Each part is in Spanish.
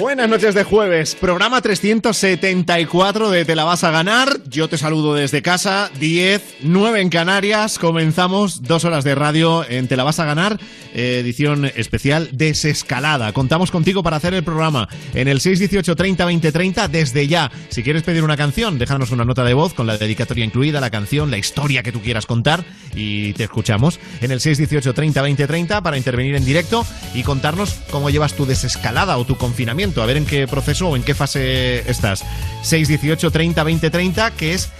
Buenas noches de jueves, programa 374 de Te la vas a ganar. Yo te saludo desde casa, 10, 9 en Canarias. Comenzamos dos horas de radio en Te la vas a ganar, eh, edición especial desescalada. Contamos contigo para hacer el programa en el 618 30 20 30 desde ya. Si quieres pedir una canción, déjanos una nota de voz con la dedicatoria incluida, la canción, la historia que tú quieras contar y te escuchamos en el 618 30 20 30 para intervenir en directo y contarnos cómo llevas tu desescalada o tu confinamiento a ver en qué proceso o en qué fase estás. 618 30 20 30, que es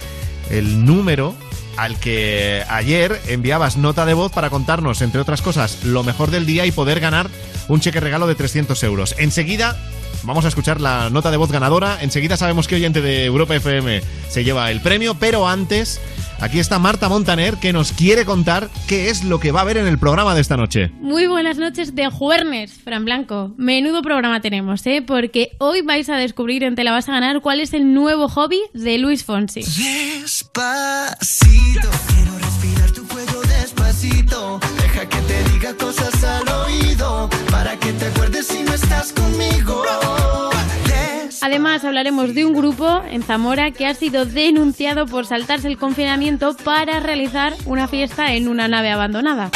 el número al que ayer enviabas nota de voz para contarnos, entre otras cosas, lo mejor del día y poder ganar un cheque regalo de 300 euros. Enseguida vamos a escuchar la nota de voz ganadora. Enseguida sabemos que oyente de Europa FM se lleva el premio, pero antes Aquí está Marta Montaner que nos quiere contar qué es lo que va a haber en el programa de esta noche. Muy buenas noches de Juernes, Fran Blanco. Menudo programa tenemos, ¿eh? Porque hoy vais a descubrir en Te la vas a ganar cuál es el nuevo hobby de Luis Fonsi. Despacito, quiero respirar tu fuego despacito. Deja que te diga cosas al oído para que te acuerdes si no estás conmigo. Además, hablaremos de un grupo en Zamora que ha sido denunciado por saltarse el confinamiento para realizar una fiesta en una nave abandonada.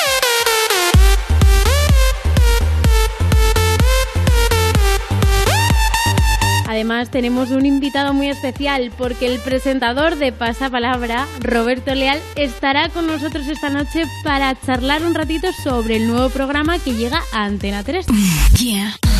Además tenemos un invitado muy especial porque el presentador de Pasapalabra, Roberto Leal, estará con nosotros esta noche para charlar un ratito sobre el nuevo programa que llega a Antena 3. Y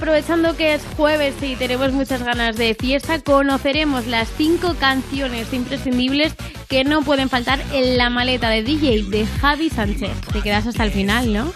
aprovechando que es jueves y tenemos muchas ganas de fiesta, conoceremos las cinco canciones imprescindibles que no pueden faltar en la maleta de DJ de Javi Sánchez. Te quedas hasta el final, ¿no?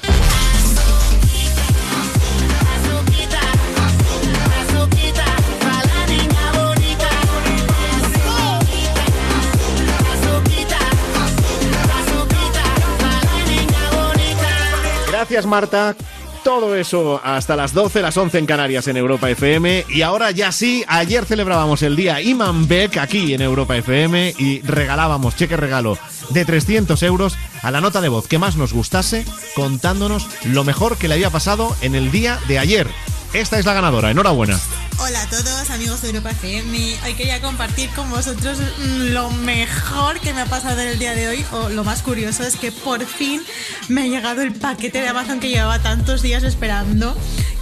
Gracias Marta. Todo eso hasta las 12, las 11 en Canarias en Europa FM. Y ahora ya sí, ayer celebrábamos el día Iman Beck aquí en Europa FM y regalábamos cheque regalo de 300 euros a la nota de voz que más nos gustase contándonos lo mejor que le había pasado en el día de ayer. Esta es la ganadora, enhorabuena. Hola a todos amigos de Europa FM. Hoy quería compartir con vosotros mm, lo mejor que me ha pasado en el día de hoy o lo más curioso es que por fin me ha llegado el paquete de Amazon que llevaba tantos días esperando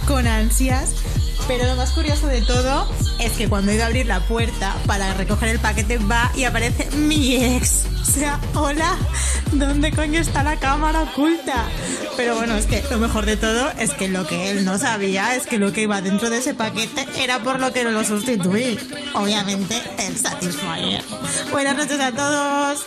con ansias. Pero lo más curioso de todo es que cuando he ido a abrir la puerta para recoger el paquete va y aparece mi ex. O sea, hola, ¿dónde coño está la cámara oculta? Pero bueno, es que lo mejor de todo es que lo que él no sabía es que lo que iba dentro de ese paquete era por lo que no lo sustituí. Obviamente, el Satisfyer. Buenas noches a todos.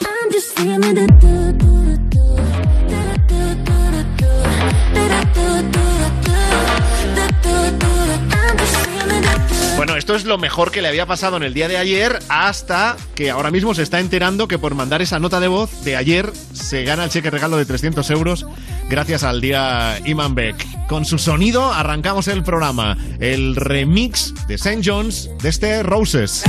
Bueno, esto es lo mejor que le había pasado en el día de ayer hasta que ahora mismo se está enterando que por mandar esa nota de voz de ayer se gana el cheque regalo de 300 euros gracias al día Iman Beck. Con su sonido arrancamos el programa, el remix de St. John's de este Roses.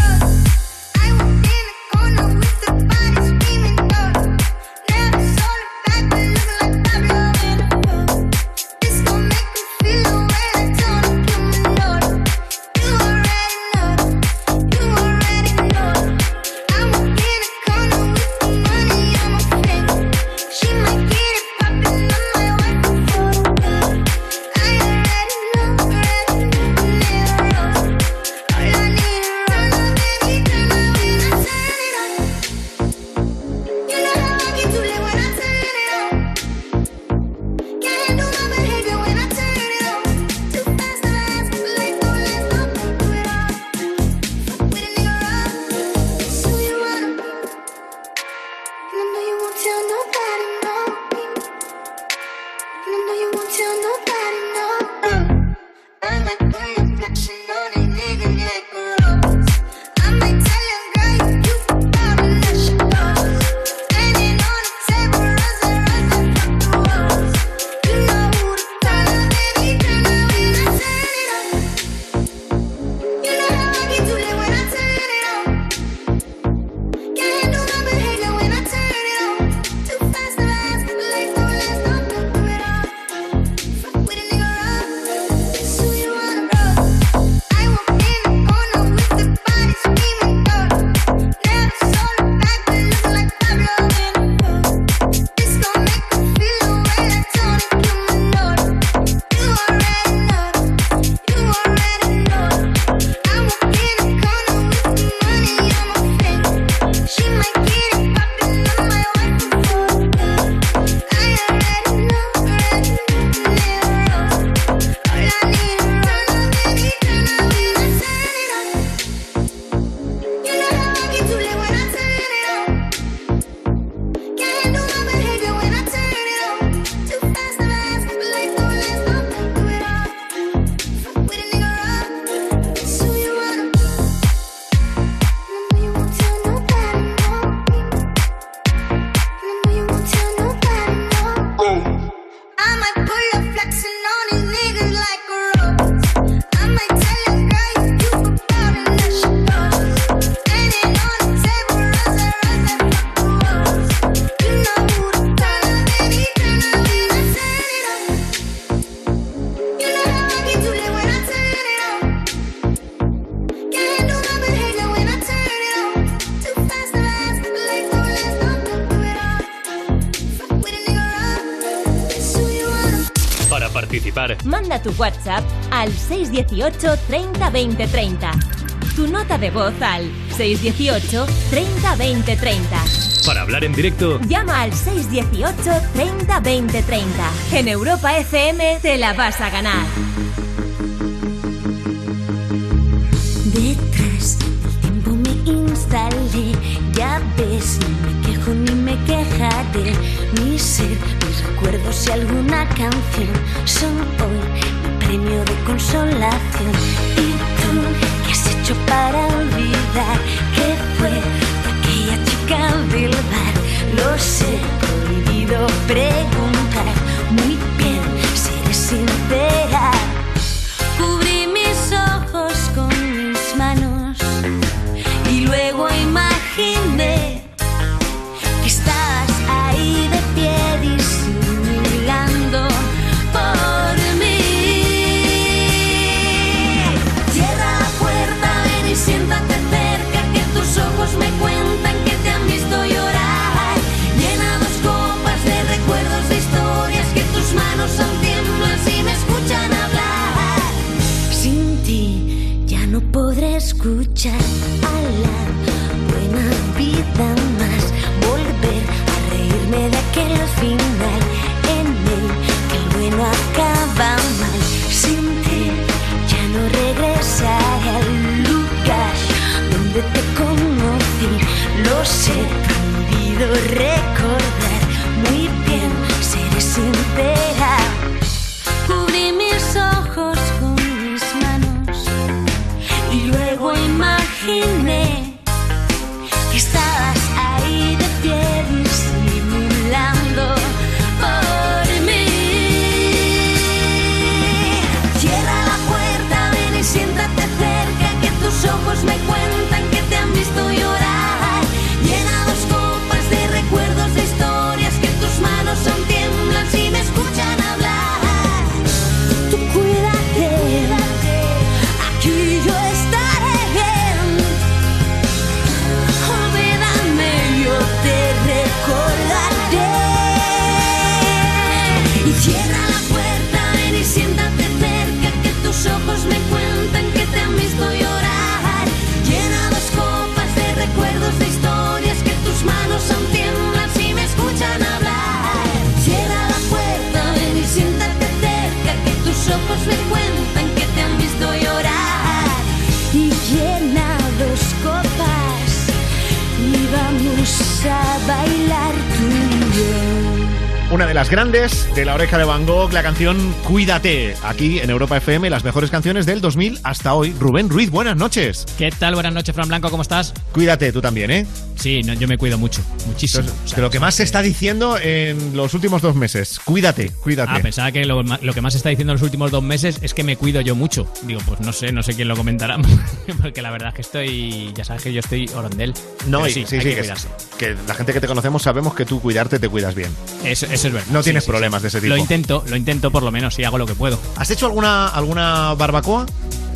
618 30 20 30. Tu nota de voz al 618 30 20 30. Para hablar en directo, Llama al 618 30 20 30. En Europa FM te la vas a ganar. Detrás del tiempo me instalé, ya ves, no me quejo ni me quejaré. Mi ser, mis recuerdos y alguna canción son hoy premio de consolación. ¿Y tú qué has hecho para olvidar que fue aquella chica del bar? Lo sé, prohibido preguntar. Las grandes de la oreja de Van Gogh, la canción Cuídate, aquí en Europa FM, las mejores canciones del 2000 hasta hoy. Rubén Ruiz, buenas noches. ¿Qué tal? Buenas noches, Fran Blanco, ¿cómo estás? Cuídate tú también, ¿eh? Sí, no, yo me cuido mucho, muchísimo. Entonces, O sea, de lo que más se está diciendo en los últimos dos meses. Cuídate, cuídate. Ah, pensaba que lo, que más se está diciendo en los últimos dos meses es que me cuido yo mucho. Digo, pues no sé, no sé quién lo comentará, porque la verdad es que estoy, ya sabes que yo estoy orondel. no, Pero sí, sí, hay sí, que que, cuidarse. que la gente que te conocemos sabemos que tú cuidarte te cuidas bien. Eso, eso es verdad. No Sí, tienes sí. problemas de ese tipo. Lo intento, lo intento por lo menos y hago lo que puedo. ¿Has hecho alguna, alguna barbacoa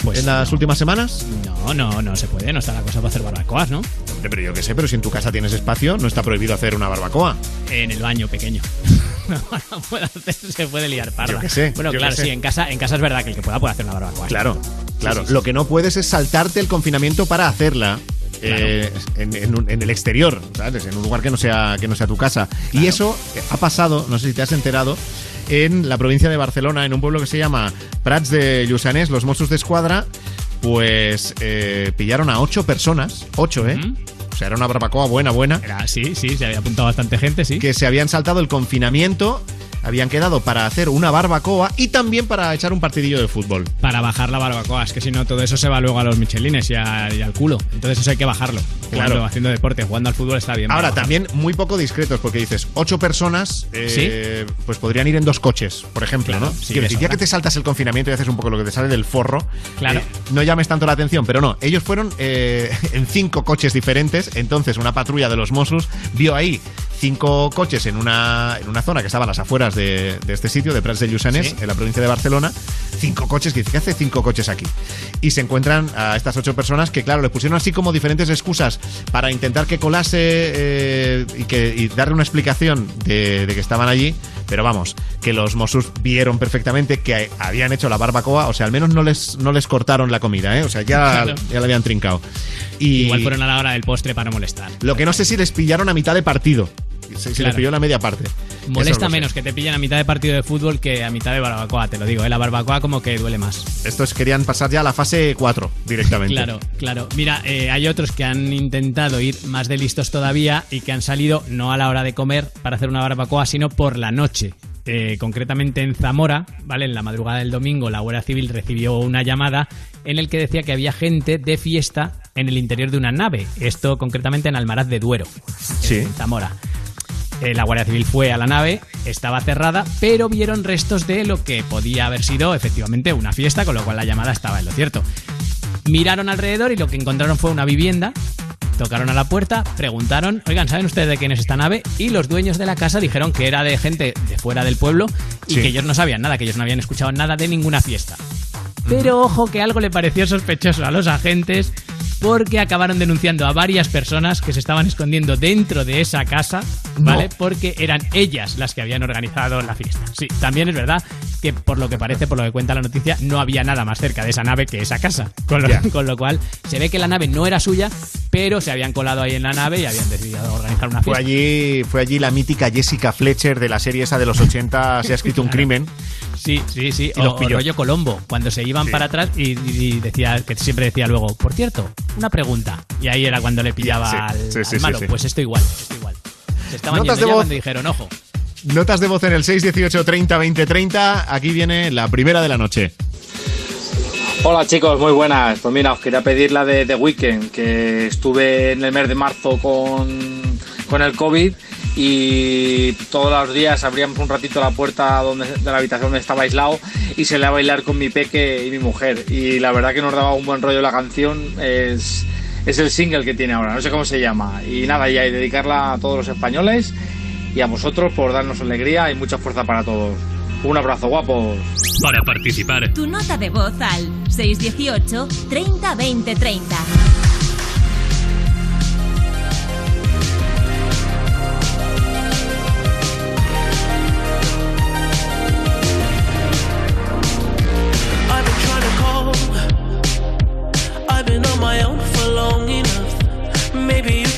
Pues en las no. últimas semanas? No, no, no se puede, no está la cosa para hacer barbacoas, ¿no? Hombre, pero yo qué sé, pero si en tu casa tienes espacio, no está prohibido hacer una barbacoa. En el baño pequeño. no, no puede hacer, se puede liar parda. Yo qué sé, Bueno, yo claro, qué sé. sí, en casa, en casa es verdad que el que pueda puede hacer una barbacoa. Claro, claro. sí, sí. Lo que no puedes es saltarte el confinamiento para hacerla. eh, en, en el exterior, ¿sabes? En un lugar que no sea, que no sea tu casa. Y eso ha pasado, no sé si te has enterado, en la provincia de Barcelona, en un pueblo que se llama Prats de Lluçanès, los Mossos de Escuadra, pues eh, pillaron a ocho personas, ocho, ¿eh? O sea, era una barbacoa buena, buena, Era, sí, sí, se había apuntado bastante gente, sí. que se habían saltado el confinamiento, habían quedado para hacer una barbacoa y también para echar un partidillo de fútbol. Para bajar la barbacoa, es que si no todo eso se va luego a los michelines y, a- y al culo. Entonces eso hay que bajarlo. Jugando, Claro. haciendo deporte, jugando al fútbol está bien. Ahora, también muy poco discretos, porque dices, ocho personas, eh, pues podrían ir en dos coches, por ejemplo, Claro, ¿no? sí, decir, ya que te saltas el confinamiento y haces un poco lo que te sale del forro, Claro. eh, no llames tanto la atención, pero no, ellos fueron eh, en cinco coches diferentes, entonces una patrulla de los Mossos vio ahí cinco coches en una, en una zona que estaba a las afueras de, de este sitio, de Prats de Lluçanès, Sí. en la provincia de Barcelona, cinco coches, que dice, ¿qué hace cinco coches aquí? Y se encuentran a estas ocho personas que, claro, le pusieron así como diferentes excusas para intentar que colase eh, y, que, y darle una explicación de, de que estaban allí, Pero vamos, que los Mossos vieron perfectamente que habían hecho la barbacoa, o sea, al menos no les, no les cortaron la comida, ¿eh? O sea, ya, ya la habían trincado. Y Igual fueron a la hora del postre para molestar. lo que no sé si les pillaron a mitad de partido. Les Claro. pilló la media parte. Molesta menos que te pillen a mitad de partido de fútbol que a mitad de barbacoa, te lo digo, ¿eh? La barbacoa como que duele más. Estos querían pasar ya a la fase 4 directamente. Claro, claro. Mira, eh, hay otros que han intentado ir más de listos todavía y que han salido no a la hora de comer para hacer una barbacoa, sino por la noche. Eh, concretamente en Zamora, ¿vale? En la madrugada del domingo, la Guardia Civil recibió una llamada en el que decía que había gente de fiesta en el interior de una nave. Esto concretamente en Almaraz de Duero, Sí. en Zamora. Eh, la Guardia Civil fue a la nave, estaba cerrada, pero vieron restos de lo que podía haber sido efectivamente una fiesta, con lo cual la llamada estaba en lo cierto. Miraron alrededor y lo que encontraron fue una vivienda. Tocaron a la puerta, preguntaron, oigan, ¿saben ustedes de quién es esta nave? Y los dueños de la casa dijeron que era de gente de fuera del pueblo y Sí. que ellos no sabían nada, que ellos no habían escuchado nada de ninguna fiesta. Pero ojo que algo le pareció sospechoso a los agentes porque acabaron denunciando a varias personas que se estaban escondiendo dentro de esa casa, ¿vale? No. Porque eran ellas las que habían organizado la fiesta. Sí, también es verdad que por lo que parece, por lo que cuenta la noticia, no había nada más cerca de esa nave que esa casa. Con lo, Ya. con lo cual se ve que la nave no era suya, pero se habían colado ahí en la nave y habían decidido organizar una Fue fiesta. allí, fue allí la mítica Jessica Fletcher de la serie esa de los 80, se ha escrito un crimen. Sí, sí, sí. Y o, los o pilló. rollo Colombo, cuando se iban Sí. para atrás y, y decía que siempre decía luego, por cierto, una pregunta. Y ahí era cuando le pillaba Sí, al, sí, sí, al malo. sí, sí. Pues esto igual, esto igual. Se estaban Notas yendo de ya voz. cuando dijeron, ojo. Notas de voz en el 618 30 20 30. Aquí viene la primera de la noche. Hola chicos, muy buenas. Pues mira, os quería pedir la de The Weekend, que estuve en el mes de marzo con, con el COVID y todos los días abríamos un ratito la puerta donde, de la habitación donde estaba aislado y se le a bailar con mi peque y mi mujer. Y la verdad que nos daba un buen rollo la canción. Es, es el single que tiene ahora, no sé cómo se llama. Y nada, ya, y dedicarla a todos los españoles y a vosotros por darnos alegría y mucha fuerza para todos. Un abrazo, guapos. Para participar, Tu nota de voz al 618 30 20 30.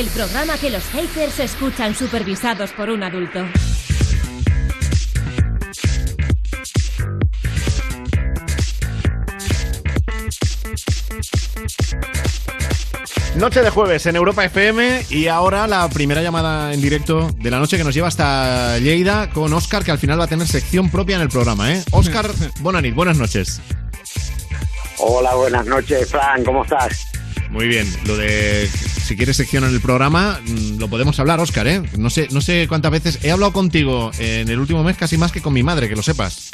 El programa que los haters escuchan supervisados por un adulto. Noche de jueves en Europa FM y ahora la primera llamada en directo de la noche que nos lleva hasta Lleida con Oscar, que al final va a tener sección propia en el programa, ¿eh? Oscar Bonanit, buenas noches. Hola, buenas noches, Fran, ¿cómo estás? Muy bien, lo de si quieres sección en el programa, mm, lo podemos hablar, Oscar, ¿eh? No sé, no sé cuántas veces he hablado contigo en el último mes casi más que con mi madre, que lo sepas.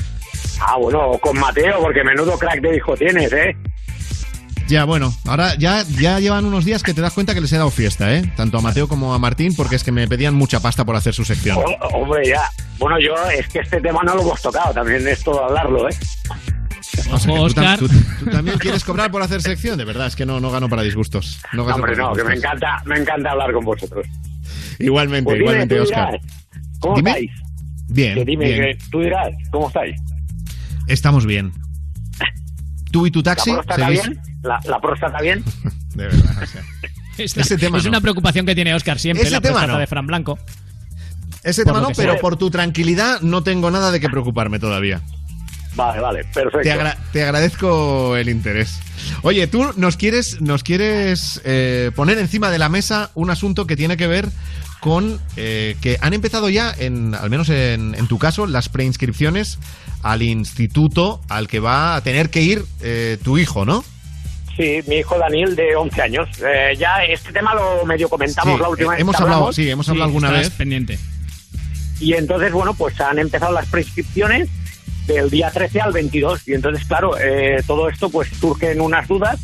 Ah, bueno, con Mateo, porque menudo crack de hijo tienes, ¿eh? Ya, bueno, ahora ya, ya llevan unos días que te das cuenta que les he dado fiesta, ¿eh? Tanto a Mateo como a Martín, porque es que me pedían mucha pasta por hacer su sección. Oh, hombre, ya. Bueno, yo es que este tema no lo hemos tocado, también es todo hablarlo, ¿eh? O sea, tú, Oscar. tam- tú- tú también quieres cobrar por hacer sección, de verdad, es que no, no gano para disgustos. No No, gano hombre, para no, que me encanta, me encanta hablar con vosotros. Igualmente, Pues dime, igualmente, Oscar. ¿Cómo Dime. estáis? Bien, Que dime, bien. que tú dirás, ¿cómo estáis? Estamos bien. ¿Tú y tu taxi? ¿La próstata bien? ¿La, la próstata bien? De verdad, o sea. Esta- Ese tema es no. una preocupación que tiene Oscar siempre, Ese la tema próstata no. de Fran Blanco. Ese Por tema no, pero sea. por tu tranquilidad no tengo nada de qué preocuparme todavía. Vale, vale, perfecto. Te, agra- te agradezco el interés. Oye, tú nos quieres, nos quieres eh, poner encima de la mesa un asunto que tiene que ver con eh, que han empezado ya, en, al menos en, en tu caso, las preinscripciones al instituto al que va a tener que ir eh, tu hijo, ¿no? Sí, mi hijo Daniel de 11 años. Eh, ya este tema lo medio comentamos Sí, la última eh, vez. hemos que hablado, sí, hemos hablado alguna vez. pendiente. Y entonces, bueno, pues han empezado las prescripciones del día 13 al 22. Y entonces, claro, eh, todo esto pues surgen unas dudas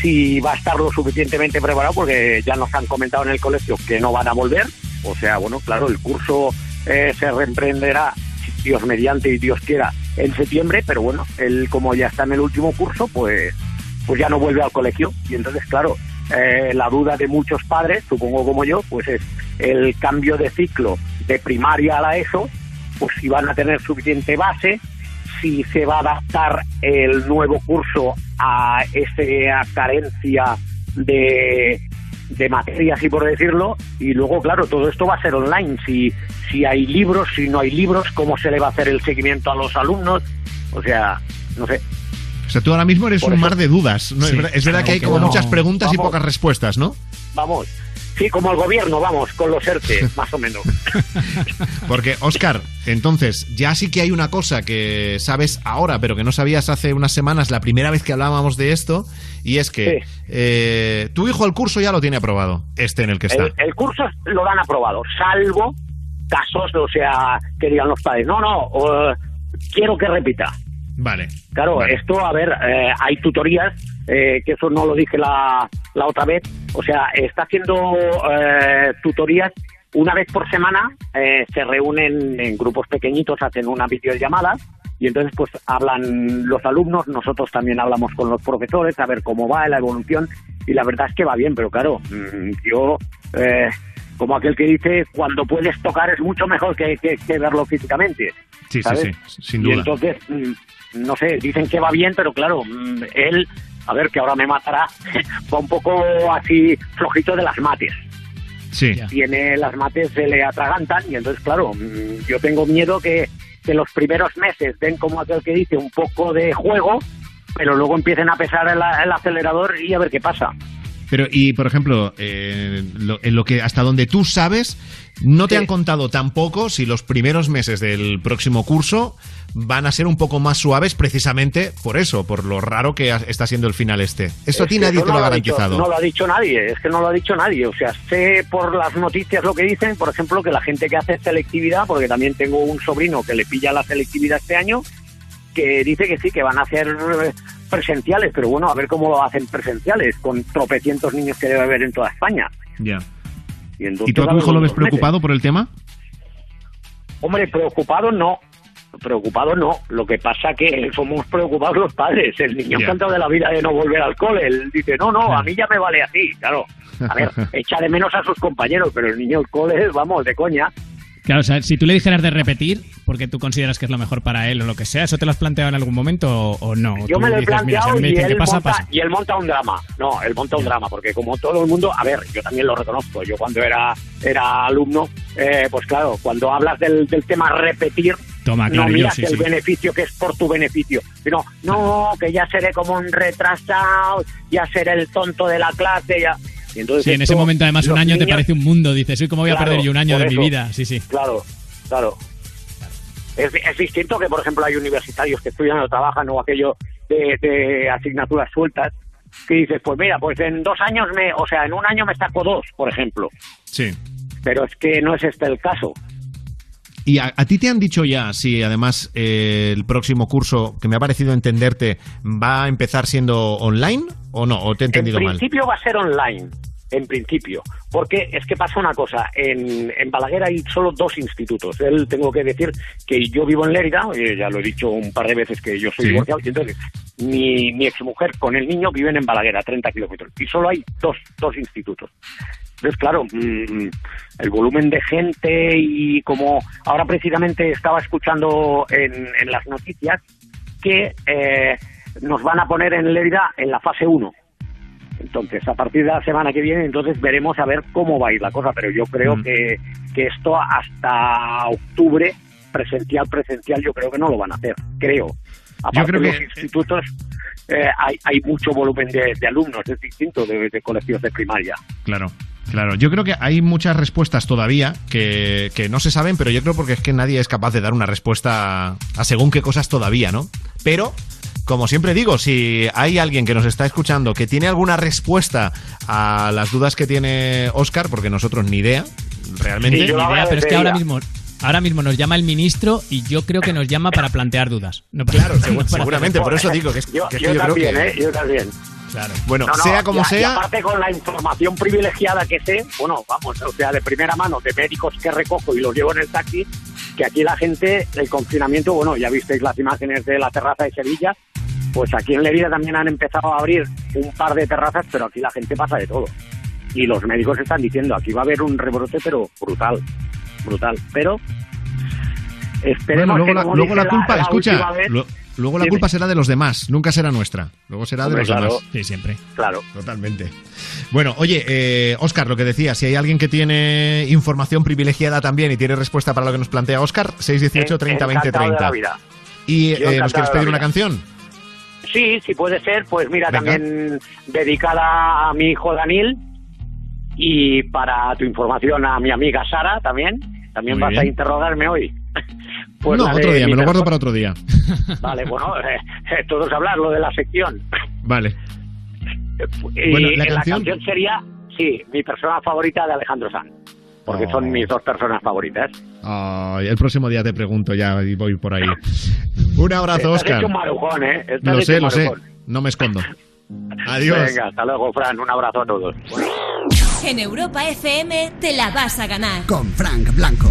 si va a estar lo suficientemente preparado, porque ya nos han comentado en el colegio que no van a volver. O sea, bueno, claro, el curso eh, se reemprenderá, Dios mediante y Dios quiera, en septiembre, pero bueno, él como ya está en el último curso, pues, pues ya no vuelve al colegio. Y entonces, claro, eh, la duda de muchos padres, supongo como yo, pues es el cambio de ciclo de primaria a la ESO, pues si van a tener suficiente base, si se va a adaptar el nuevo curso a esa carencia de, de materias, así por decirlo, y luego, claro, todo esto va a ser online, si, si hay libros, si no hay libros, cómo se le va a hacer el seguimiento a los alumnos, o sea, no sé. O sea, tú ahora mismo eres Por un eso- mar de dudas. ¿no? Sí, es verdad, es verdad algo que hay que como no- muchas preguntas y pocas respuestas, ¿no? Vamos, sí, como el gobierno, vamos, con los ERTE, más o menos. Porque, Oscar, entonces, ya sí que hay una cosa que sabes ahora, pero que no sabías hace unas semanas, la primera vez que hablábamos de esto, y es que Sí. eh, tu hijo el curso ya lo tiene aprobado, este en el que está. El, el curso lo dan aprobado, salvo casos, o sea, que digan los padres, no, no, quiero que repita. Vale. Claro, Vale. esto, a ver, eh, hay tutorías, eh, que eso no lo dije la, la otra vez, o sea, está haciendo eh, tutorías una vez por semana, eh, se reúnen en grupos pequeñitos, hacen una videollamada y entonces pues hablan los alumnos, nosotros también hablamos con los profesores a ver cómo va la evolución y la verdad es que va bien, pero claro, mm, yo... Eh, como aquel que dice, cuando puedes tocar es mucho mejor que, que- que verlo físicamente. Sí, sí, ¿sabes? sí, sin Y duda. entonces, mm, no sé, dicen que va bien, pero claro, mm, él, a ver, que ahora me matará, va un poco así flojito de las mates. Sí. Tiene las mates, se le atragantan y entonces, claro, mm, yo tengo miedo que, que los primeros meses den como aquel que dice un poco de juego, pero luego empiecen a pesar el, el acelerador y a ver qué pasa. Pero, y por ejemplo, eh, lo- en lo que hasta donde tú sabes, no te han contado tampoco si los primeros meses del próximo curso van a ser un poco más suaves precisamente por eso, por lo raro que está siendo el final este. Eso a ti nadie te lo ha dicho- garantizado. no lo ha dicho nadie, es que no lo ha dicho nadie. O sea, sé por las noticias lo que dicen, por ejemplo, que la gente que hace selectividad, porque también tengo un sobrino que le pilla la selectividad este año, que dice que sí, que van a hacer eh, presenciales, pero bueno, a ver cómo lo hacen presenciales, con tropecientos niños que debe haber en toda España. Ya. ¿Y tú a tu hijo lo ves meses. preocupado por el tema? Hombre, preocupado no. Preocupado no. Lo que pasa que somos preocupados los padres. El niño Ya. encantado de la vida de no volver al cole. Él dice, no, no, a mí ya me vale así. Claro. A ver, echa de menos a sus compañeros, pero el niño al cole, vamos, de coña. Claro, o sea, si tú le dijeras de repetir, porque tú consideras que es lo mejor para él o lo que sea, ¿eso te lo has planteado en algún momento o, o no? Yo me lo he dices, si planteado me y, él pasa, monta, pasa. y él monta un drama. No, él monta un drama, porque como todo el mundo, a ver, yo también lo reconozco, yo cuando era, era alumno, eh, pues claro, cuando hablas del, del tema repetir, Toma, no yo miras sí, el sí. beneficio que es por tu beneficio, sino, no, que ya seré como un retrasado, ya seré el tonto de la clase, ya... Y entonces Sí, en ese momento además un año te parece un mundo, dices, uy, ¿cómo voy a perder yo un año de mi vida? Sí, sí. Claro, claro. Es, es distinto que, por ejemplo, hay universitarios que estudian o trabajan o aquello de, de asignaturas sueltas que dices, pues mira, pues en dos años me, o sea, en un año me saco dos, por ejemplo. Sí. Pero es que no es este el caso. ¿Y a, a ti te han dicho ya si además eh, el próximo curso, que me ha parecido entenderte, va a empezar siendo online o no? ¿O te he entendido en mal? principio va a ser online, en principio. Porque es que pasa una cosa, en, en Balaguer hay solo dos institutos. Él tengo que decir que yo vivo en Lérida, eh, ya lo he dicho un par de veces que yo soy Sí. divorciado, y entonces mi, mi exmujer con el niño viven en Balaguer, a 30 kilómetros. Y solo hay dos, dos institutos. Entonces, claro, mm, el volumen de gente y como ahora precisamente estaba escuchando en, en las noticias que eh, nos van a poner en Lérida en la fase 1. Entonces, a partir de la semana que viene, entonces veremos a ver cómo va a ir la cosa. Pero yo creo Mm. que, que esto hasta octubre, presencial, presencial, yo creo que no lo van a hacer. Creo. Aparte creo de que- los institutos, eh, hay, hay mucho volumen de, de alumnos, es distinto de, de colegios de primaria. Claro. Claro, yo creo que hay muchas respuestas todavía que, que no se saben, pero yo creo porque es que nadie es capaz de dar una respuesta a según qué cosas todavía, ¿no? Pero, como siempre digo, si hay alguien que nos está escuchando que tiene alguna respuesta a las dudas que tiene Oscar, porque nosotros ni idea, realmente. Ni idea, pero es que ahora mismo, ahora mismo nos llama el ministro y yo creo que nos llama para plantear dudas. No para- Claro, no seguramente, por eso digo que es Yo, que es yo que yo creo también, que- ¿eh? Yo también. Claro. Bueno, No, no, sea como y sea. Y aparte con la información privilegiada que sé, bueno, vamos, o sea, de primera mano, de médicos que recojo y los llevo en el taxi, que aquí la gente, el confinamiento, bueno, ya visteis las imágenes de la terraza de Sevilla, pues aquí en Lerida también han empezado a abrir un par de terrazas, pero aquí la gente pasa de todo. Y los médicos están diciendo, aquí va a haber un rebrote, pero brutal, brutal. Pero esperemos Bueno, luego que, la, luego la culpa, escucha, última vez, lo- luego la Dime. culpa será de los demás, nunca será nuestra. Luego será Hombre, de los claro. demás. Sí, siempre. claro. Totalmente. Bueno, oye, eh, Oscar, lo que decía, si hay alguien que tiene información privilegiada también y tiene respuesta para lo que nos plantea Oscar, 618 30 20 Encantado de 30. la vida. Y eh, ¿nos quieres pedir una canción? Sí, sí puede ser, pues mira, Venga. también dedicada a mi hijo Daniel y para tu información a mi amiga Sara también. También Muy vas a interrogarme hoy. Pues no, otro día, me lo guardo para otro día. Vale, bueno, eh, eh, todos hablar lo de la sección. Vale. Y Bueno, ¿la la canción? canción sería, sí, mi persona favorita de Alejandro Sanz. Porque Oh. son mis dos personas favoritas. El próximo día te pregunto ya y voy por ahí. Un abrazo, Estás Oscar. hecho un marujón, ¿eh? Estás Lo sé, lo sé. No me escondo. Adiós. Venga, hasta luego, Fran. Un abrazo a todos. En Europa FM te la vas a ganar. Con Frank Blanco.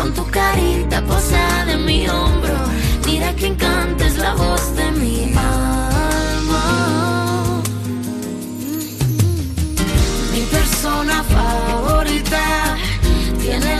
con tu carita posada en mi hombro. Mira que encanta es la voz de mi alma. Mi persona favorita tiene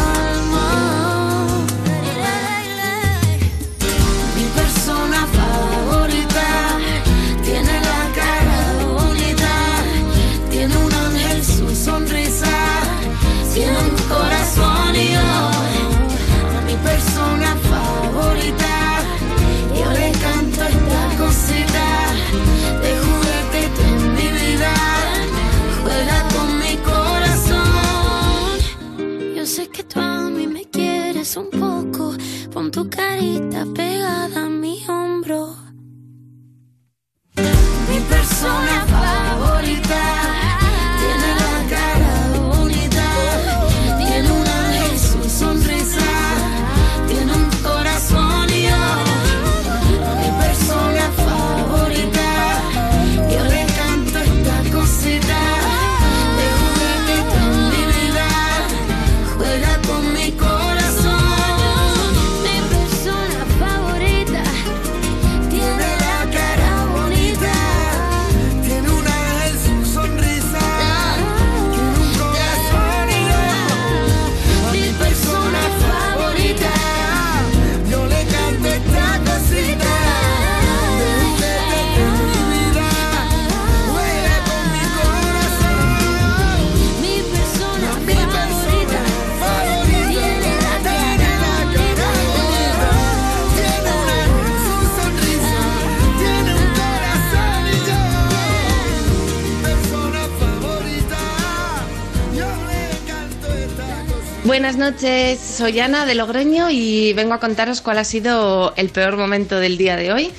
Noches, soy Ana de Logroño y vengo a contaros cuál ha sido el peor momento del día de hoy.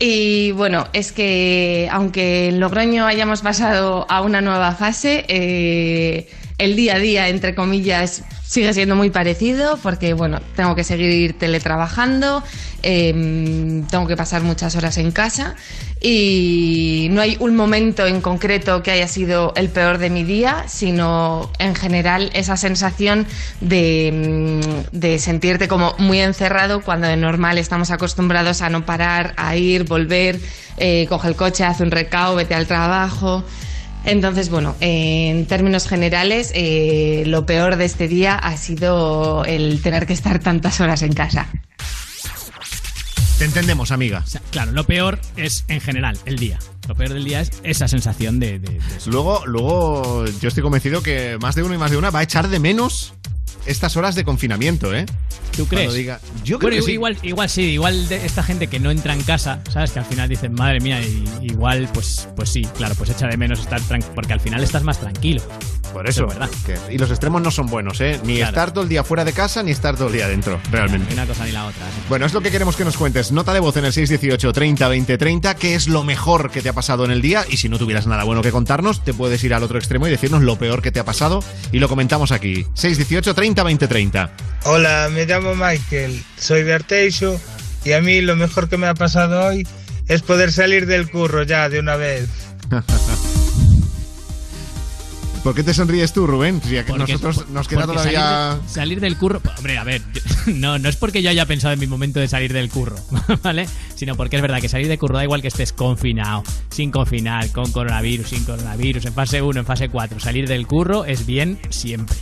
Y bueno, es que aunque en Logroño hayamos pasado a una nueva fase, eh, el día a día, entre comillas, sigue siendo muy parecido porque bueno, tengo que seguir teletrabajando, eh, tengo que pasar muchas horas en casa y no hay un momento en concreto que haya sido el peor de mi día, sino en general esa sensación de, de sentirte como muy encerrado cuando de normal estamos acostumbrados a no parar, a ir, volver, eh, coge el coche, hace un recao, vete al trabajo. Entonces, bueno, en términos generales, eh, lo peor de este día ha sido el tener que estar tantas horas en casa. Te entendemos, amiga. O sea, claro, lo peor es en general el día. Lo peor del día es esa sensación de, de-. Luego, luego, yo estoy convencido que más de uno y más de una va a echar de menos estas horas de confinamiento, ¿eh? ¿Tú crees? diga- yo creo Bueno, que sí. igual, igual sí, igual de esta gente que no entra en casa, ¿sabes? Que al final dicen, madre mía, y- igual, pues, pues sí, claro, pues echa de menos estar tranquilo, porque al final estás más tranquilo. Por eso, es verdad. que- y los extremos no son buenos, ¿eh? Ni Claro. estar todo el día fuera de casa, ni estar todo el día dentro, realmente. Ni una cosa ni la otra. ¿eh? Bueno, es lo que queremos que nos cuentes. Nota de voz en el 618 30 20 30. ¿Qué es lo mejor que te ha pasado en el día? Y si no tuvieras nada bueno que contarnos, te puedes ir al otro extremo y decirnos lo peor que te ha pasado y lo comentamos aquí. 618 30 20 30. Hola, me llamo Michael, soy de Arteixo y a mí lo mejor que me ha pasado hoy es poder salir del curro ya de una vez. ¿Por qué te sonríes tú, Rubén? Si a nosotros nos queda todavía... Salir, de- salir del curro. Hombre, a ver, yo- no, no es porque yo haya pensado en mi momento de salir del curro, ¿vale? Sino porque es verdad que salir del curro da igual que estés confinado, sin confinar, con coronavirus, sin coronavirus, en fase 1, en fase 4. Salir del curro es bien siempre.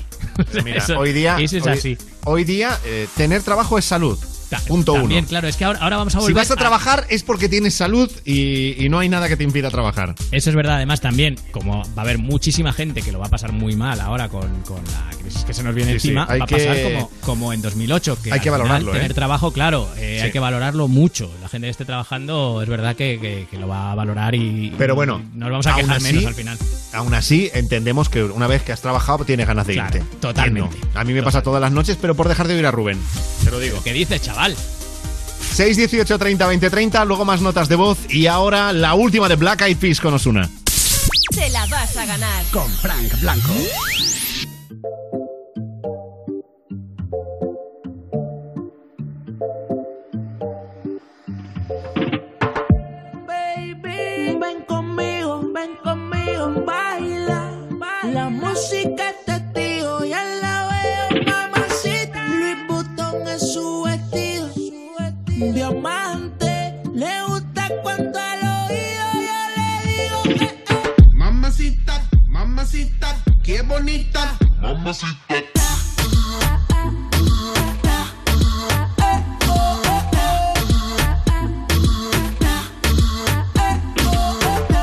Mira, Eso- hoy día, Eso es hoy, así. hoy día eh, tener trabajo es salud. Ta- Punto También, uno. claro, es que ahora, ahora vamos a Si volver vas a trabajar es porque tienes salud y, y no hay nada que te impida trabajar. Eso es verdad, además también, como va a haber muchísima gente que lo va a pasar muy mal ahora con, con la crisis que se nos viene Sí, sí, encima, hay va a que- pasar como, como en 2008, que Hay al que final valorarlo, ¿eh? tener trabajo, claro, eh, Sí. hay que valorarlo mucho. La gente que esté trabajando es verdad que, que- que lo va a valorar y, Pero bueno, y nos vamos a quejar así- menos al final. Aún así, entendemos que una vez que has trabajado tienes ganas de Claro, irte. totalmente. A mí me pasa todas las noches, pero por dejar de oír a Rubén. Te lo digo. ¿Qué dices, chaval? 6, 18, 30, 20, 30, luego más notas de voz y ahora la última de Black Eyed Peas con Osuna. Te la vas a ganar. Con Frank Blanco. Baby, ven conmigo, ven conmigo, baila. La música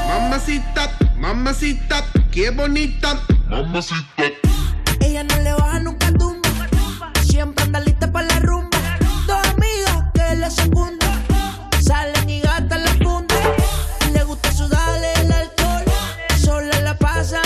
Mamacita, mamacita, qué bonita. Mamacita. Ella no le baja nunca tumba. Siempre anda lista para la rumba. Dos amigas que le secundan. Salen y gastan la funda. Le gusta sudarle el alcohol. Sola la pasa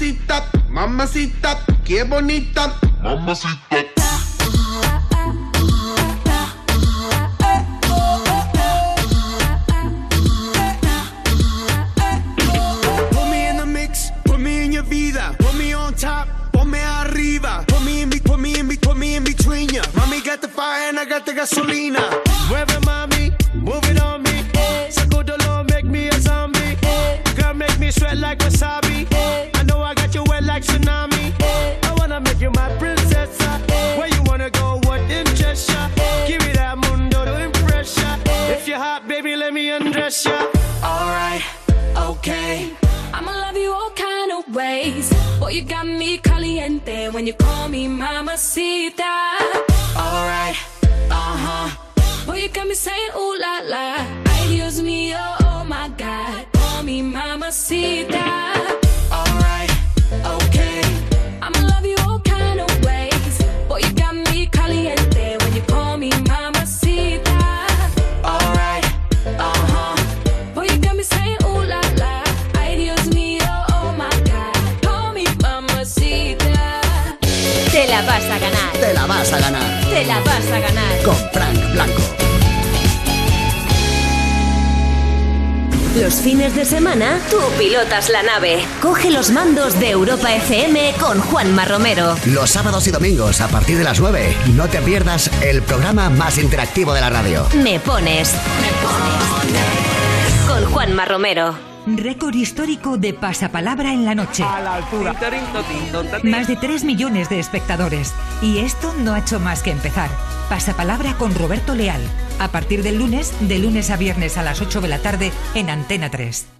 Mamacita, mamacita, qué bonita. Mamacita. Put me in the mix, put me in your vida, put me on top, ponme arriba, put me in, put me in, put me in between ya. Mami got the fire and I got the gasolina. Caliente when you call me mamacita. Alright, uh huh. Boy, you got me saying ooh la la. Ay Dios mío, oh my God. Call me mamacita. Te la vas a ganar Te la vas a ganar. con Frank Blanco. Los fines de semana, tú pilotas la nave. Coge los mandos de Europa FM con Juanma Romero. Los sábados y domingos a partir de las 9. No te pierdas el programa más interactivo de la radio. Me pones. Con Juanma Romero. Récord histórico de pasapalabra en la noche. A la altura. Más de 3 millones de espectadores. Y esto no ha hecho más que empezar. Pasapalabra con Roberto Leal. A partir del lunes, de lunes a viernes a las 8 de la tarde en Antena 3.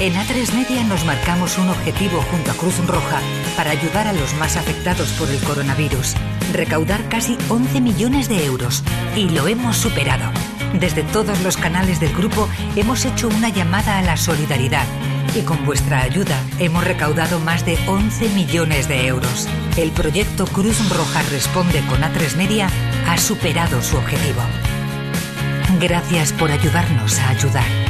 En A3 Media nos marcamos un objetivo junto a Cruz Roja para ayudar a los más afectados por el coronavirus, recaudar casi 11 millones de euros y lo hemos superado. Desde todos los canales del grupo hemos hecho una llamada a la solidaridad y con vuestra ayuda hemos recaudado más de 11 millones de euros. El proyecto Cruz Roja Responde con A3 Media ha superado su objetivo. Gracias por ayudarnos a ayudar.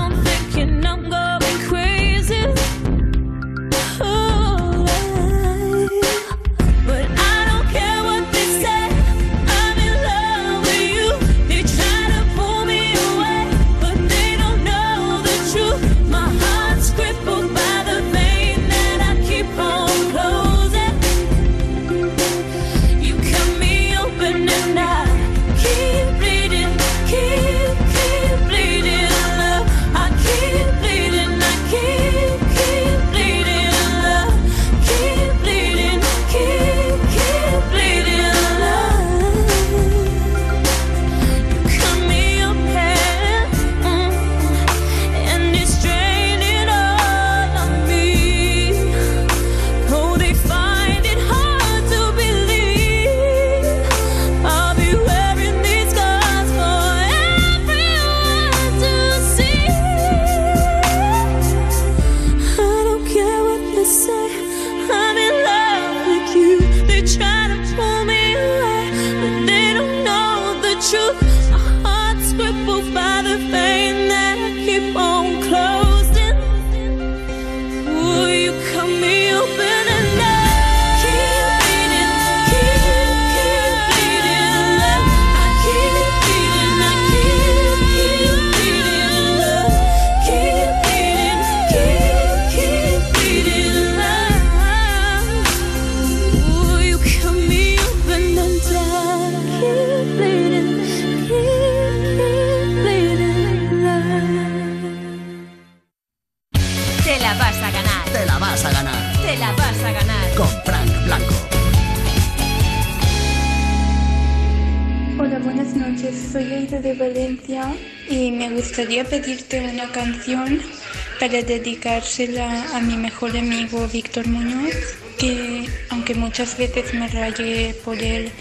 dedicársela a mi mejor amigo Víctor Muñoz, que aunque muchas veces me rayé por él,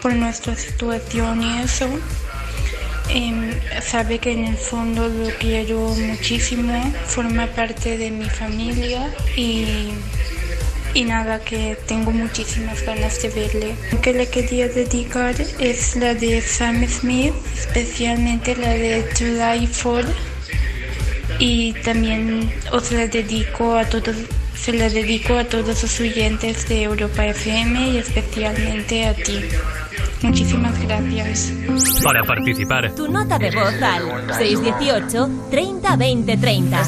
por nuestra situación y eso, eh, sabe que en el fondo lo quiero muchísimo, forma parte de mi familia y, y nada, que tengo muchísimas ganas de verle. Lo que le quería dedicar es la de Sam Smith, especialmente la de July 4 y también os les dedico a todos se las dedico a todos los oyentes de Europa FM y especialmente a ti. Muchísimas gracias. Para participar, tu nota de voz al 618 30 20 30.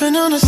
sipping on a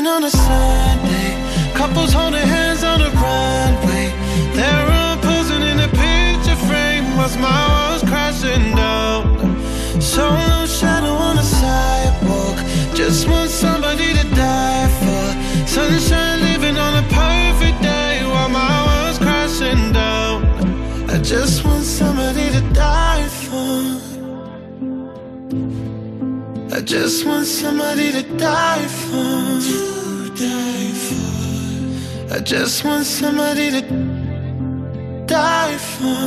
Living on a Sunday, couples holding hands on the runway. They're all posing in a picture frame whilst my walls crashing down. So shadow on the sidewalk, just want somebody to die for. Sunshine living on a perfect day while my walls crashing down. I just just want somebody to die for. To die for. I just want somebody to die for.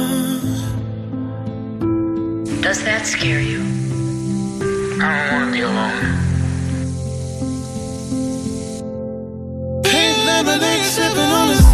Does that scare you? I don't want to be alone. Pink lemonade sipping on the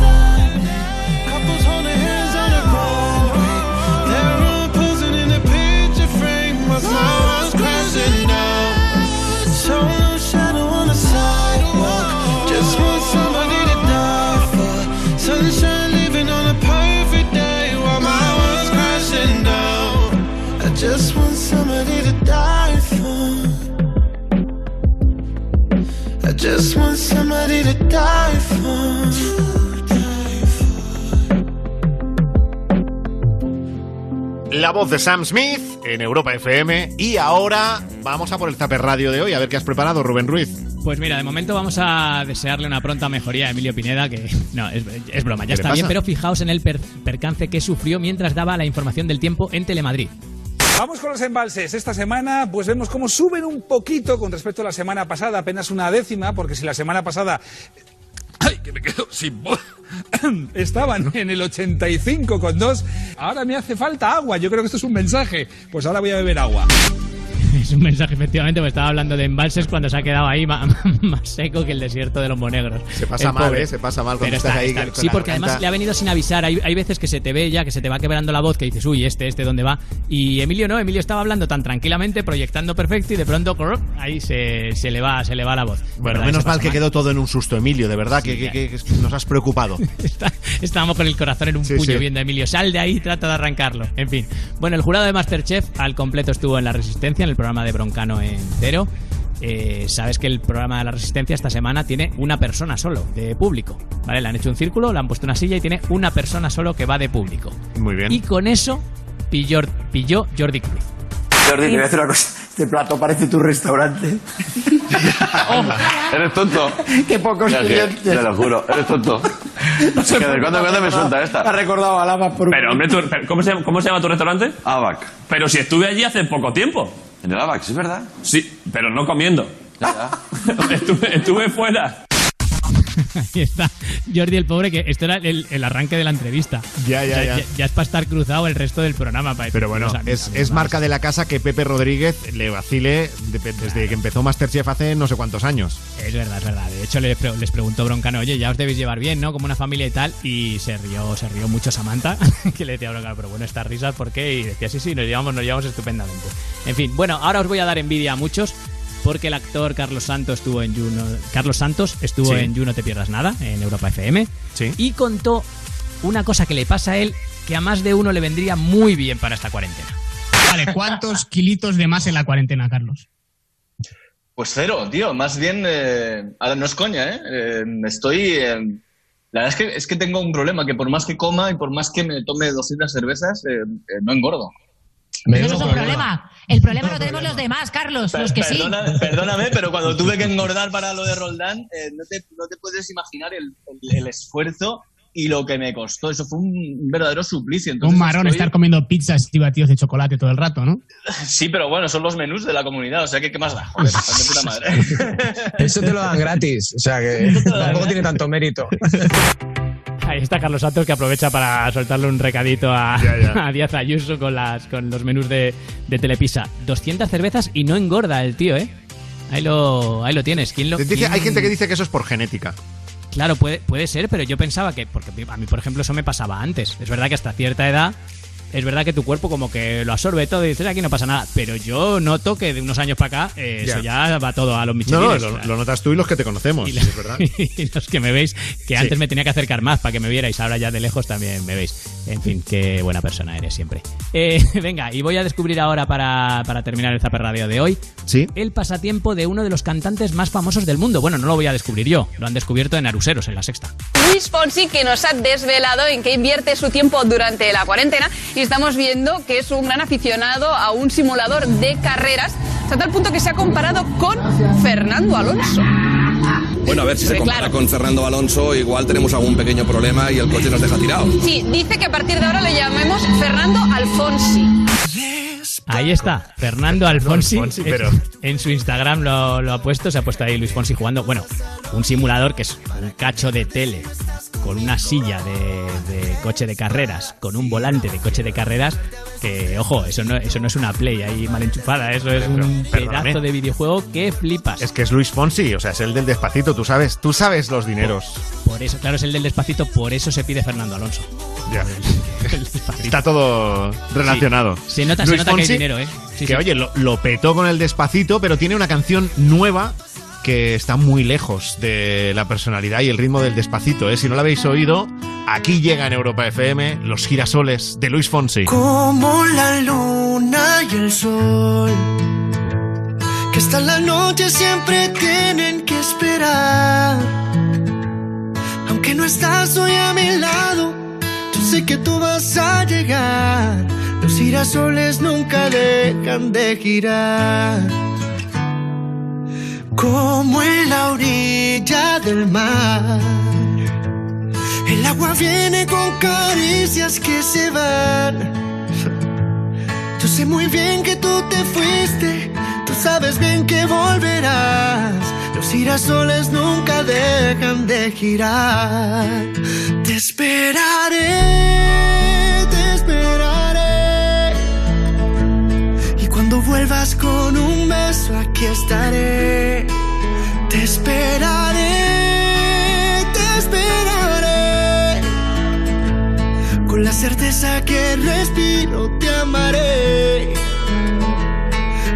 La voz de Sam Smith en Europa FM. Y ahora vamos a por el Zapper Radio de hoy. A ver qué has preparado, Rubén Ruiz. Pues mira, de momento vamos a desearle una pronta mejoría a Emilio Pineda, que no, es, es broma, ya ¿Qué le está bien, pero fijaos en el per- percance que sufrió mientras daba la información del tiempo en Telemadrid. Vamos con los embalses. Esta semana, pues vemos cómo suben un poquito con respecto a la semana pasada, apenas una décima, porque si la semana pasada. ¡Ay, que me quedo sin voz! Estaban en el 85,2. Ahora me hace falta agua. Yo creo que esto es un mensaje. Pues ahora voy a beber agua. Es un mensaje, efectivamente, me estaba hablando de embalses cuando se ha quedado ahí más, seco que el desierto de los monegros. Se pasa El mal, pobre. ¿eh? Se pasa mal cuando Pero estás está- ahí. está- sí, porque además le ha venido sin avisar. Hay, hay veces que se te ve ya, que se te va quebrando la voz, que dices, uy, este, este, ¿dónde va? Y Emilio no, Emilio estaba hablando tan tranquilamente, proyectando perfecto y de pronto ahí se, se le va se le va la voz. Bueno, menos mal que quedó todo en un susto, Emilio, de verdad, que, que- que- que nos has preocupado. Estábamos con el corazón en un Sí, puño sí. viendo a Emilio. Sal de ahí, trata de arrancarlo. En fin. Bueno, el jurado de Masterchef al completo estuvo en La Resistencia, en el programa de Broncano entero. Eh, Sabes que el programa de La Resistencia esta semana tiene una persona solo de público. ¿Vale? Le han hecho un círculo, le han puesto una silla y tiene una persona solo que va de público. Muy bien. Y con eso pilló, pilló Jordi Cruz. Jordi, te voy a decir una cosa. Este plato parece tu restaurante. Eres tonto. Qué pocos Ya, sí, clientes. Te lo juro, eres tonto. No sé de cuándo cuándo me suelta esta. Me ha recordado a Lava por un- Pero, hombre, tú- pero, ¿cómo, se, llama- ¿cómo se llama tu restaurante? ABAC. Pero si estuve allí hace poco tiempo. ¿En el sí es verdad? Sí, pero no comiendo. estuve, estuve fuera. Ahí está Jordi el pobre, que esto era el, el arranque de la entrevista. Ya, ya, O sea, ya. ya. es para estar cruzado el resto del programa. para Pero bueno, "No, a mí- es, es marca de la casa que Pepe Rodríguez le vacile de- desde que empezó Masterchef hace no sé cuántos años. Es verdad, es verdad. De hecho, les, pre- les preguntó Broncano, oye, ya os debéis llevar bien, ¿no? Como una familia y tal. Y se rió, se rió mucho Samantha, que le decía a Broncano, pero bueno, estas risas, ¿por qué? Y decía, sí, sí, nos llevamos, nos llevamos estupendamente. En fin, bueno, ahora os voy a dar envidia a muchos. Porque el actor Carlos Santos estuvo en You No- Carlos Santos estuvo Sí. en You No Te Pierdas Nada, en Europa FM. Y contó una cosa que le pasa a él que a más de uno le vendría muy bien para esta cuarentena. Vale, ¿cuántos kilitos de más en la cuarentena, Carlos? Pues cero, tío. Más bien, eh, ahora no es coña, ¿eh? Eh, estoy. eh, la verdad es que, es que tengo un problema, que por más que coma y por más que me tome 200 cervezas, eh, eh, no engordo. Eso no es un problema. El problema lo tenemos los demás, Carlos, los que sí. Perdóname, pero cuando tuve que engordar para lo de Roldán, eh, no, te, no te puedes imaginar el, el- el esfuerzo y lo que me costó. Eso fue un verdadero suplicio. Entonces Un estoy- estar comiendo pizzas y batidos de chocolate todo el rato, ¿no? Sí, pero bueno, son los menús de la comunidad, o sea que qué más da. Joder, puta madre. Eso te lo dan gratis, o sea que tampoco tiene tanto mérito. Ahí está Carlos Santos que aprovecha para soltarle un recadito a, ya. a Díaz Ayuso con, las, con los menús de, de Telepisa. 200 cervezas y no engorda el tío, ¿eh? Ahí lo, ahí lo tienes. ¿Quién lo, Dice- quién- hay gente que dice que eso es por genética. Claro, puede, puede ser, pero yo pensaba que, porque a mí, por ejemplo, eso me pasaba antes. Es verdad que hasta cierta edad, es verdad que tu cuerpo como que lo absorbe todo y dices, aquí no pasa nada. Pero yo noto que de unos años para acá, eh, eso ya va todo a los michelines. no, lo, lo notas tú y los que te conocemos, Y, la- es verdad. y los que me veis, que Sí. antes me tenía que acercar más para que me vierais, ahora ya de lejos también me veis. En fin, qué buena persona eres siempre. Eh, venga, y voy a descubrir ahora para, para terminar el Zapper Radio de hoy. Sí. El pasatiempo de uno de los cantantes más famosos del mundo. Bueno, no lo voy a descubrir yo, lo han descubierto en Aruseros, en la sexta. Luis Fonsi, que nos ha desvelado en qué invierte su tiempo durante la cuarentena. y estamos viendo que es un gran aficionado a un simulador de carreras, hasta tal punto que se ha comparado con Fernando Alonso. Bueno, a ver si se Sí, compara claro. con Fernando Alonso, igual tenemos algún pequeño problema y el coche nos deja tirado. Sí, dice que a partir de ahora le llamemos Fernando Alfonsi. Ahí está, Fernando Alfonsi. Alfonsi, en- pero- En su Instagram lo, lo ha puesto, se ha puesto ahí Luis Fonsi jugando. Bueno, un simulador que es un cacho de tele, con una silla de, de coche de carreras, con un volante de coche de carreras. Que, ojo, eso no, eso no es una play ahí mal enchufada, eso es un perdóname. pedazo de videojuego que flipas. Es que es Luis Fonsi, o sea, es el del despacito, tú sabes, tú sabes los dineros. Por eso, claro, es el del despacito, por eso se pide Fernando Alonso. Ya. Está todo relacionado. Sí. Se nota- se nota que hay dinero, ¿eh? Sí, que sí. oye, lo, lo petó con el despacito, pero tiene una canción nueva está muy lejos de la personalidad y el ritmo del despacito. ¿eh? Si no la habéis oído, aquí llega en Europa FM Los girasoles de Luis Fonsi. Como la luna y el sol, que hasta la noche siempre tienen que esperar. Aunque no estás hoy a mi lado, yo sé que tú vas a llegar. Los girasoles nunca dejan de girar. Como en la orilla del mar. El agua viene con caricias que se van. Yo sé muy bien que tú te fuiste, tú sabes bien que volverás. Los girasoles nunca dejan de girar. Te esperaré, aquí estaré. Te esperaré, te esperaré. Con la certeza que respiro te amaré.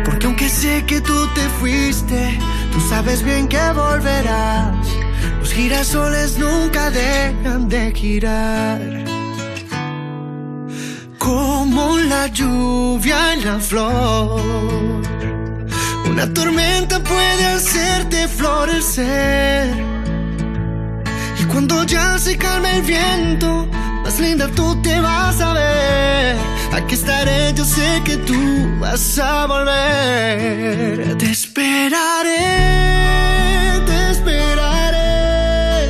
Porque aunque sé que tú te fuiste, tú sabes bien que volverás. Los girasoles nunca dejan de girar. Como la lluvia en la flor. Una tormenta puede hacerte florecer. Y cuando ya se calme el viento, más linda tú te vas a ver. Aquí estaré, yo sé que tú vas a volver. Te esperaré, te esperaré.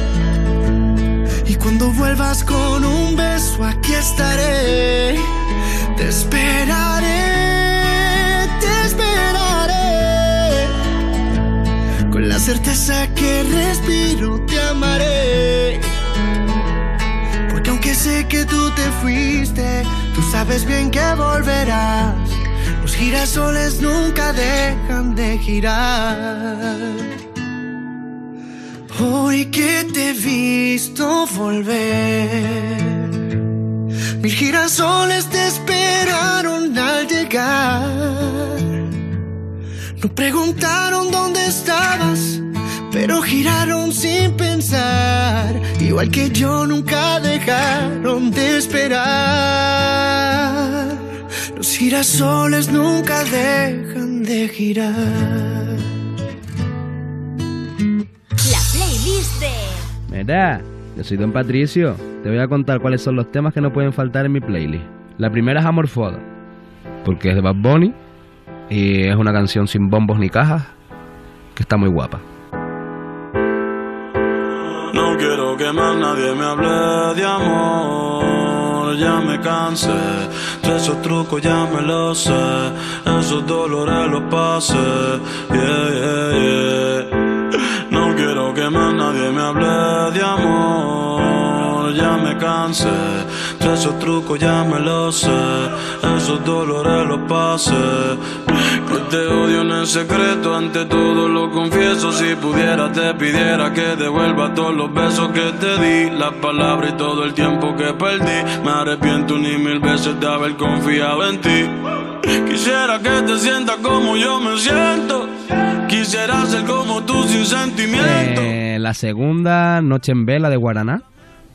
Y cuando vuelvas con un beso, aquí estaré. Te esperaré, certeza que respiro, te amaré. Porque aunque sé que tú te fuiste, tú sabes bien que volverás. Los girasoles nunca dejan de girar. Hoy que te he visto volver, mil girasoles te esperaron al llegar. No preguntaron dónde estabas, pero giraron sin pensar. Igual que yo nunca dejaron de esperar. Los girasoles nunca dejan de girar. La playlist de Mira, yo soy Don Patricio. Te voy a contar cuáles son los temas que no pueden faltar en mi playlist. La primera es Amorfoda, porque es de Bad Bunny y es una canción sin bombos ni cajas, que está muy guapa. No quiero que más nadie me hable de amor, ya me cansé. De esos trucos ya me los sé, esos dolores los pasé. Yeah, yeah, yeah. No quiero que más nadie me hable de amor, ya me cansé. Esos trucos ya me los sé, esos dolores los pasé. Que te odio en el secreto, ante todo lo confieso. Si pudiera, te pidiera que devuelva todos los besos que te di, las palabras y todo el tiempo que perdí. Me arrepiento ni mil veces de haber confiado en ti. Quisiera que te sientas como yo me siento. Quisiera ser como tú sin sentimiento. Eh, la segunda, Noche en Vela de Guaraná,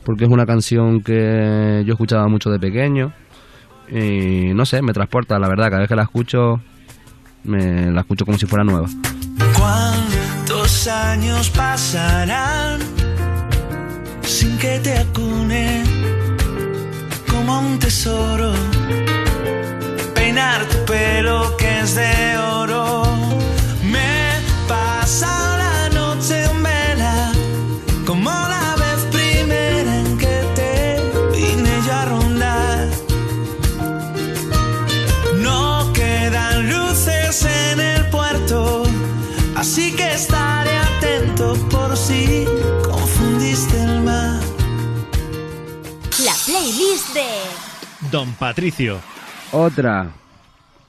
porque es una canción que yo escuchaba mucho de pequeño. Y no sé, me transporta, la verdad, cada vez que la escucho, me la escucho como si fuera nueva. ¿Cuántos años pasarán sin que te acune? Como un tesoro. Peinar tu pelo que es de oro. Me pasa Don Patricio. Otra,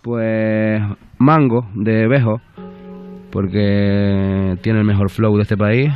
pues Mango de Bejo, porque tiene el mejor flow de este país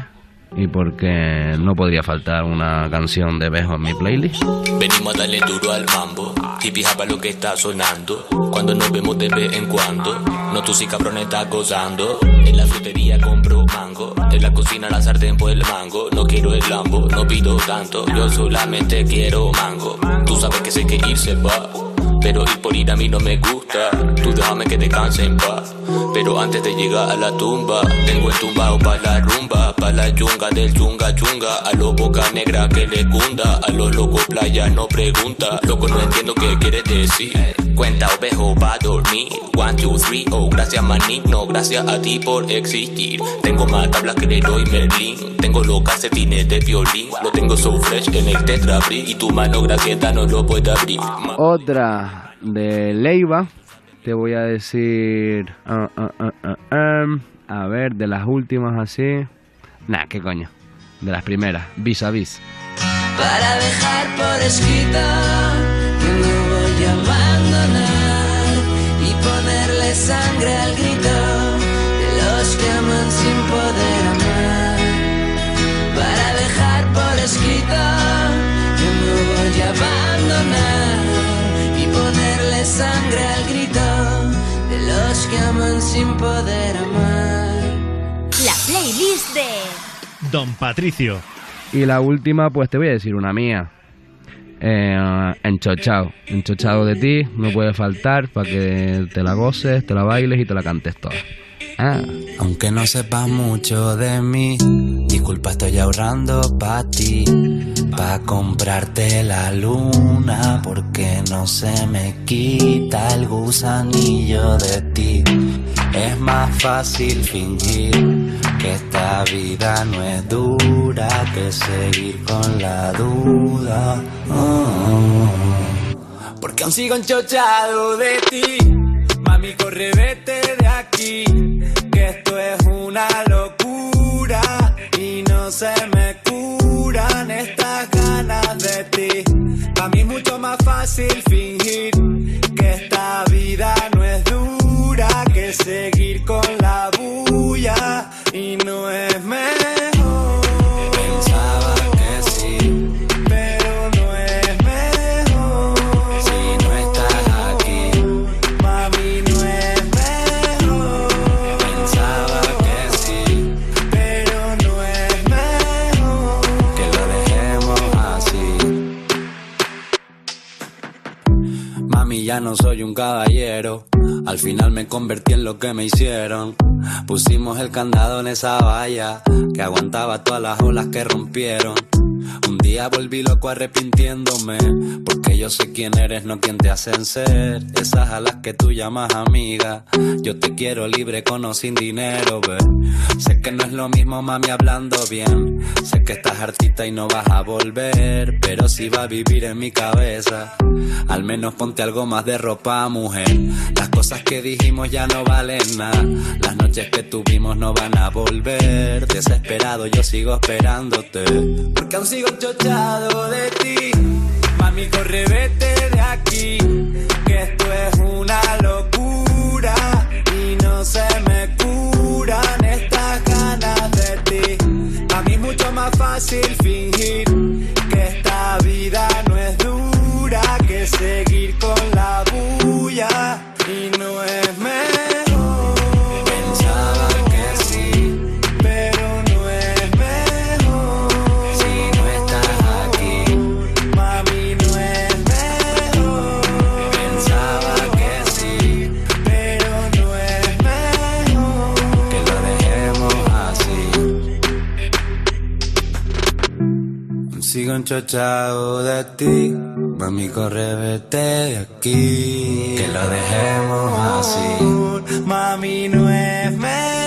y porque no podría faltar una canción de Bejo en mi playlist. Venimos a darle duro al mambo. Hippie japa lo que está sonando. Cuando nos vemos de vez en cuando. No tú sí cabrón estás gozando. En la frutería compro mango. En la cocina la sartén por el mango. No quiero el lambo, no pido tanto. Yo solamente quiero mango. Tú sabes que sé que irse va. Pero ir por ir a mí no me gusta. Tú déjame que descanse en paz. Pero antes de llegar a la tumba, tengo entumbado para la rumba, para la yunga del chunga chunga. A los boca negra que le cunda, a los locos playa no pregunta. Loco, no entiendo qué quieres decir. Cuenta ovejo pa' dormir. One, two, three, oh, gracias manigno, gracias a ti por existir. Tengo más tablas que Leroy Merlin. Tengo los calcetines de violín. Lo tengo so fresh en el tetra. Y tu mano gracieta no lo puede abrir. Otra de Leiva, te voy a decir. ah, ah, ah, a ver, de las últimas así. Nah, qué coño. De las primeras, vis a vis. para dejar por escrito que no voy a abandonar y ponerle sangre al grito de los que aman sin poder amar. Para dejar por escrito sangre al grito de los que aman sin poder amar. La playlist de Don Patricio. Y la última, pues te voy a decir una mía. Eh, enchochado. Enchochado de ti, no puede faltar para que te la goces, te la bailes y te la cantes toda. Ah. Aunque no sepas mucho de mí, disculpa, estoy ahorrando pa' ti. Pa' comprarte la luna, porque no se me quita el gusanillo de ti. Es más fácil fingir que esta vida no es dura que seguir con la duda. Oh. Porque aún sigo enchochado de ti. Mami, corre, vete de aquí. Que esto es una locura. Y no se me ti. Para mí es mucho más fácil fingir que esta vida no es dura que seguir con la bulla. Y no es mejor. No soy un caballero. Al final me convertí en lo que me hicieron. Pusimos el candado en esa valla que aguantaba todas las olas que rompieron. Un día volví loco arrepintiéndome, porque yo sé quién eres, no quién te hacen ser. Esas a las que tú llamas amiga. Yo te quiero libre con o sin dinero, ve. Sé que no es lo mismo, mami, hablando bien. Sé que estás hartita y no vas a volver, pero sí va a vivir en mi cabeza. Al menos ponte algo más de ropa, mujer. Las cosas que dijimos ya no valen nada. Las noches que tuvimos no van a volver. Desesperado yo sigo esperándote. Porque aún sigo chochado de ti. Mami, corre, vete de aquí. Que esto es una locura. Y no se me curan estas ganas de ti. A mí es mucho más fácil fingir enchochado de ti. Mami, corre, vete de aquí. Que lo dejemos así. Mami, no es mejor.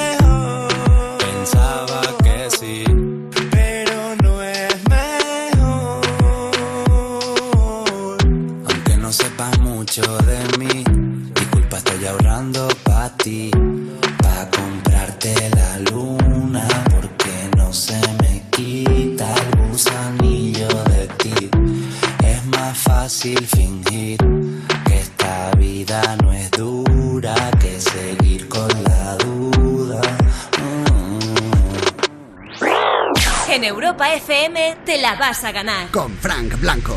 Fácil fingir que esta vida no es dura que seguir con la duda. Mm. En Europa FM te la vas a ganar. Con Frank Blanco.